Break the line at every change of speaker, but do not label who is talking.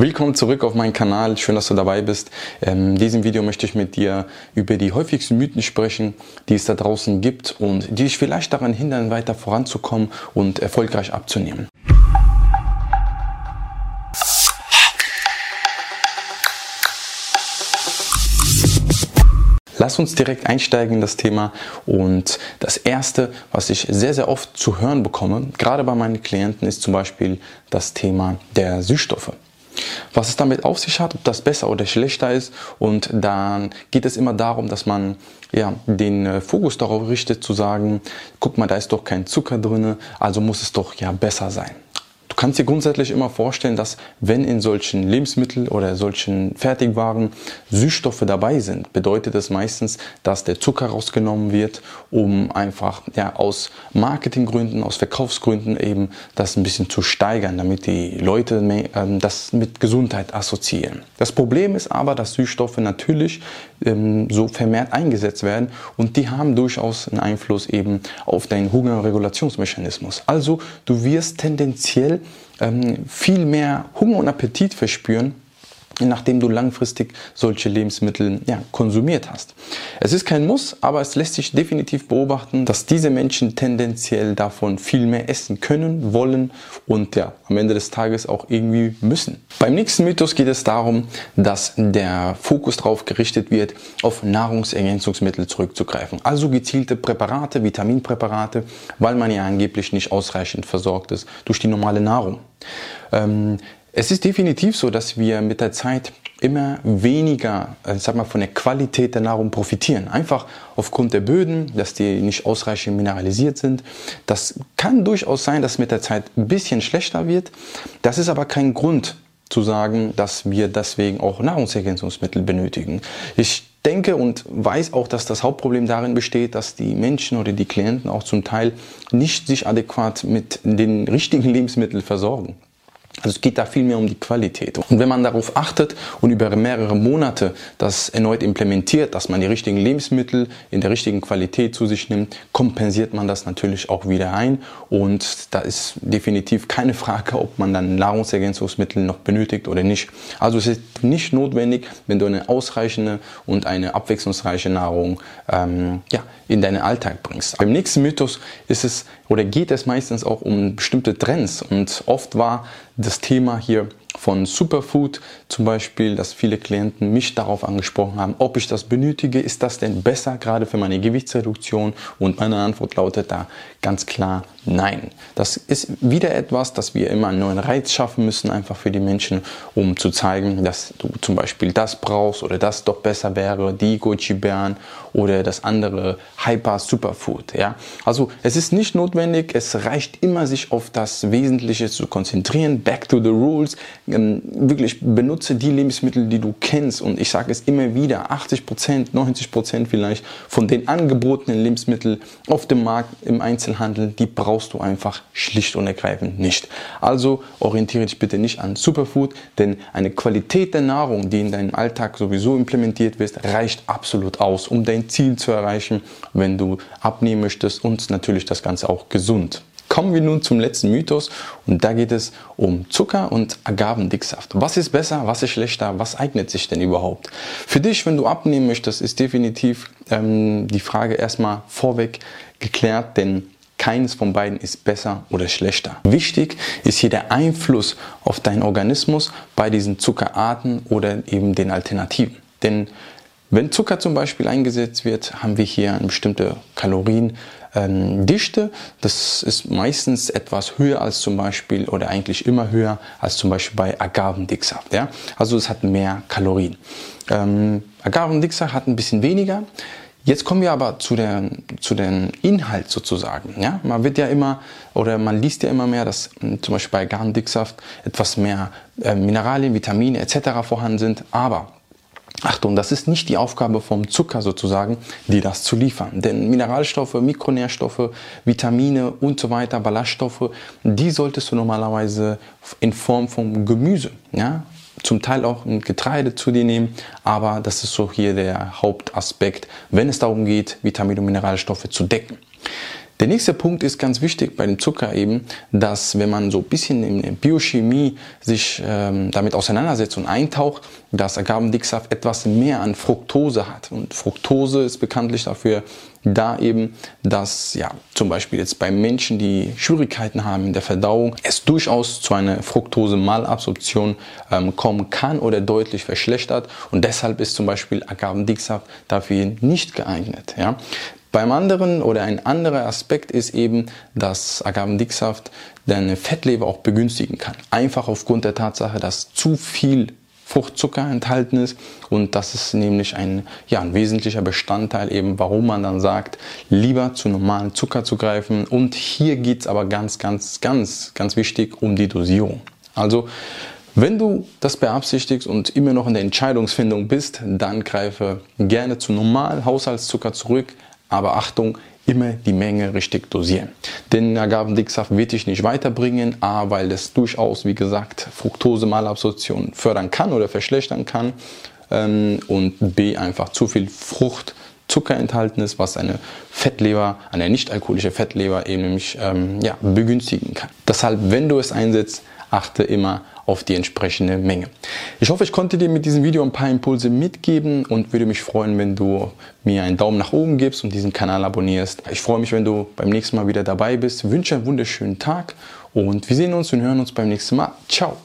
Willkommen zurück auf meinen Kanal. Schön, dass du dabei bist. Ähm, in diesem Video möchte ich mit dir über die häufigsten Mythen sprechen, die es da draußen gibt und die dich vielleicht daran hindern, weiter voranzukommen und erfolgreich abzunehmen. Lass uns direkt einsteigen in das Thema. Und das Erste, was ich sehr, sehr oft zu hören bekomme, gerade bei meinen Klienten, ist zum Beispiel das Thema der Süßstoffe was es damit auf sich hat, ob das besser oder schlechter ist. Und dann geht es immer darum, dass man ja, den äh, Fokus darauf richtet, zu sagen, guck mal, da ist doch kein Zucker drin, also muss es doch ja besser sein kannst dir grundsätzlich immer vorstellen, dass wenn in solchen Lebensmitteln oder solchen Fertigwaren Süßstoffe dabei sind, bedeutet das meistens, dass der Zucker rausgenommen wird, um einfach ja, aus Marketinggründen, aus Verkaufsgründen eben das ein bisschen zu steigern, damit die Leute äh, das mit Gesundheit assoziieren. Das Problem ist aber, dass Süßstoffe natürlich ähm, so vermehrt eingesetzt werden und die haben durchaus einen Einfluss eben auf deinen Hungerregulationsmechanismus. Also du wirst tendenziell ähm, viel mehr Hunger und Appetit verspüren, nachdem du langfristig solche Lebensmittel ja, konsumiert hast. Es ist kein Muss, aber es lässt sich definitiv beobachten, dass diese Menschen tendenziell davon viel mehr essen können, wollen und ja, am Ende des Tages auch irgendwie müssen. Beim nächsten Mythos geht es darum, dass der Fokus darauf gerichtet wird, auf Nahrungsergänzungsmittel zurückzugreifen. Also gezielte Präparate, Vitaminpräparate, weil man ja angeblich nicht ausreichend versorgt ist durch die normale Nahrung. Ähm, es ist definitiv so, dass wir mit der Zeit immer weniger, äh, sag mal, von der Qualität der Nahrung profitieren. Einfach aufgrund der Böden, dass die nicht ausreichend mineralisiert sind. Das kann durchaus sein, dass mit der Zeit ein bisschen schlechter wird. Das ist aber kein Grund zu sagen, dass wir deswegen auch Nahrungsergänzungsmittel benötigen. Ich denke und weiß auch, dass das Hauptproblem darin besteht, dass die Menschen oder die Klienten auch zum Teil nicht sich adäquat mit den richtigen Lebensmitteln versorgen. Also es geht da viel mehr um die Qualität. Und wenn man darauf achtet und über mehrere Monate das erneut implementiert, dass man die richtigen Lebensmittel in der richtigen Qualität zu sich nimmt, kompensiert man das natürlich auch wieder ein. Und da ist definitiv keine Frage, ob man dann Nahrungsergänzungsmittel noch benötigt oder nicht. Also es ist nicht notwendig, wenn du eine ausreichende und eine abwechslungsreiche Nahrung ähm, ja, in deinen Alltag bringst. Beim nächsten Mythos ist es oder geht es meistens auch um bestimmte Trends. Und oft war das Thema hier von Superfood zum Beispiel, dass viele Klienten mich darauf angesprochen haben, ob ich das benötige, ist das denn besser gerade für meine Gewichtsreduktion? Und meine Antwort lautet da ganz klar nein. Das ist wieder etwas, dass wir immer einen neuen Reiz schaffen müssen, einfach für die Menschen, um zu zeigen, dass du zum Beispiel das brauchst oder das doch besser wäre, die Goji-Bären oder das andere Hyper Superfood. Ja? Also es ist nicht notwendig, es reicht immer, sich auf das Wesentliche zu konzentrieren. Back to the rules ähm, wirklich benutze die Lebensmittel, die du kennst. Und ich sage es immer wieder, 80 Prozent, 90 Prozent vielleicht von den angebotenen Lebensmitteln auf dem Markt im Einzelhandel, die brauchst du einfach schlicht und ergreifend nicht. Also orientiere dich bitte nicht an Superfood, denn eine Qualität der Nahrung, die in deinem Alltag sowieso implementiert wird, reicht absolut aus, um dein Ziel zu erreichen, wenn du abnehmen möchtest und natürlich das Ganze auch gesund. Kommen wir nun zum letzten Mythos und da geht es um Zucker und Agavendicksaft. Was ist besser, was ist schlechter, was eignet sich denn überhaupt? Für dich, wenn du abnehmen möchtest, ist definitiv ähm, die Frage erstmal vorweg geklärt, denn keines von beiden ist besser oder schlechter. Wichtig ist hier der Einfluss auf deinen Organismus bei diesen Zuckerarten oder eben den Alternativen. Denn wenn Zucker zum Beispiel eingesetzt wird, haben wir hier eine bestimmte Kaloriendichte. Das ist meistens etwas höher als zum Beispiel oder eigentlich immer höher als zum Beispiel bei Agavendicksaft. Ja? Also es hat mehr Kalorien. Ähm, Agavendicksaft hat ein bisschen weniger. Jetzt kommen wir aber zu, der, zu dem Inhalt sozusagen. Ja? Man wird ja immer oder man liest ja immer mehr, dass hm, zum Beispiel bei Agavendicksaft etwas mehr äh, Mineralien, Vitamine etc. vorhanden sind. Aber Achtung, das ist nicht die Aufgabe vom Zucker sozusagen, dir das zu liefern. Denn Mineralstoffe, Mikronährstoffe, Vitamine und so weiter, Ballaststoffe, die solltest du normalerweise in Form von Gemüse, ja, zum Teil auch ein Getreide zu dir nehmen, aber das ist so hier der Hauptaspekt, wenn es darum geht, Vitamine und Mineralstoffe zu decken. Der nächste Punkt ist ganz wichtig bei dem Zucker eben, dass wenn man so ein bisschen in Biochemie sich ähm, damit auseinandersetzt und eintaucht, dass Agavendicksaft etwas mehr an Fructose hat. Und Fructose ist bekanntlich dafür da eben, dass ja zum Beispiel jetzt bei Menschen, die Schwierigkeiten haben in der Verdauung, es durchaus zu einer Fructose-Malabsorption ähm, kommen kann oder deutlich verschlechtert. Und deshalb ist zum Beispiel Agavendicksaft dafür nicht geeignet. Ja. Beim anderen oder ein anderer Aspekt ist eben, dass Agavendicksaft deine Fettleber auch begünstigen kann. Einfach aufgrund der Tatsache, dass zu viel Fruchtzucker enthalten ist und das ist nämlich ein, ja, ein wesentlicher Bestandteil eben, warum man dann sagt, lieber zu normalen Zucker zu greifen und hier geht es aber ganz, ganz, ganz, ganz wichtig um die Dosierung. Also wenn du das beabsichtigst und immer noch in der Entscheidungsfindung bist, dann greife gerne zu normalen Haushaltszucker zurück, aber Achtung, immer die Menge richtig dosieren. Den Agavendicksaft wird dich nicht weiterbringen, A, weil es durchaus, wie gesagt, Fructose-Malabsorption fördern kann oder verschlechtern kann ähm, und B, einfach zu viel Frucht Zucker enthalten ist, was eine Fettleber, eine nicht alkoholische Fettleber eben nämlich ähm, ja, begünstigen kann. Deshalb, wenn du es einsetzt, achte immer auf die entsprechende Menge. Ich hoffe, ich konnte dir mit diesem Video ein paar Impulse mitgeben und würde mich freuen, wenn du mir einen Daumen nach oben gibst und diesen Kanal abonnierst. Ich freue mich, wenn du beim nächsten Mal wieder dabei bist. Ich wünsche einen wunderschönen Tag und wir sehen uns und hören uns beim nächsten Mal. Ciao!